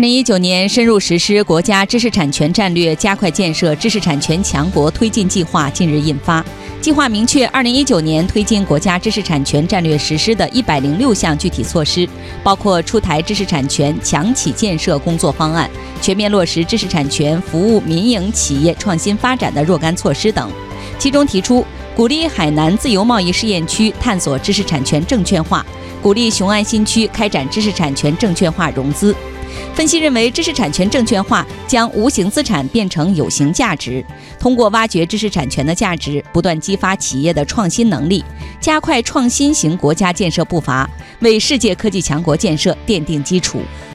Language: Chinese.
二零一九年深入实施国家知识产权战略，加快建设知识产权强国推进计划近日印发。计划明确，二零一九年推进国家知识产权战略实施的一百零六项具体措施，包括出台知识产权强企建设工作方案，全面落实知识产权服务民营企业创新发展的若干措施等。其中提出，鼓励海南自由贸易试验区探索知识产权证券化。鼓励雄安新区开展知识产权证券化融资。分析认为，知识产权证券化将无形资产变成有形价值，通过挖掘知识产权的价值，不断激发企业的创新能力，加快创新型国家建设步伐，为世界科技强国建设奠定基础。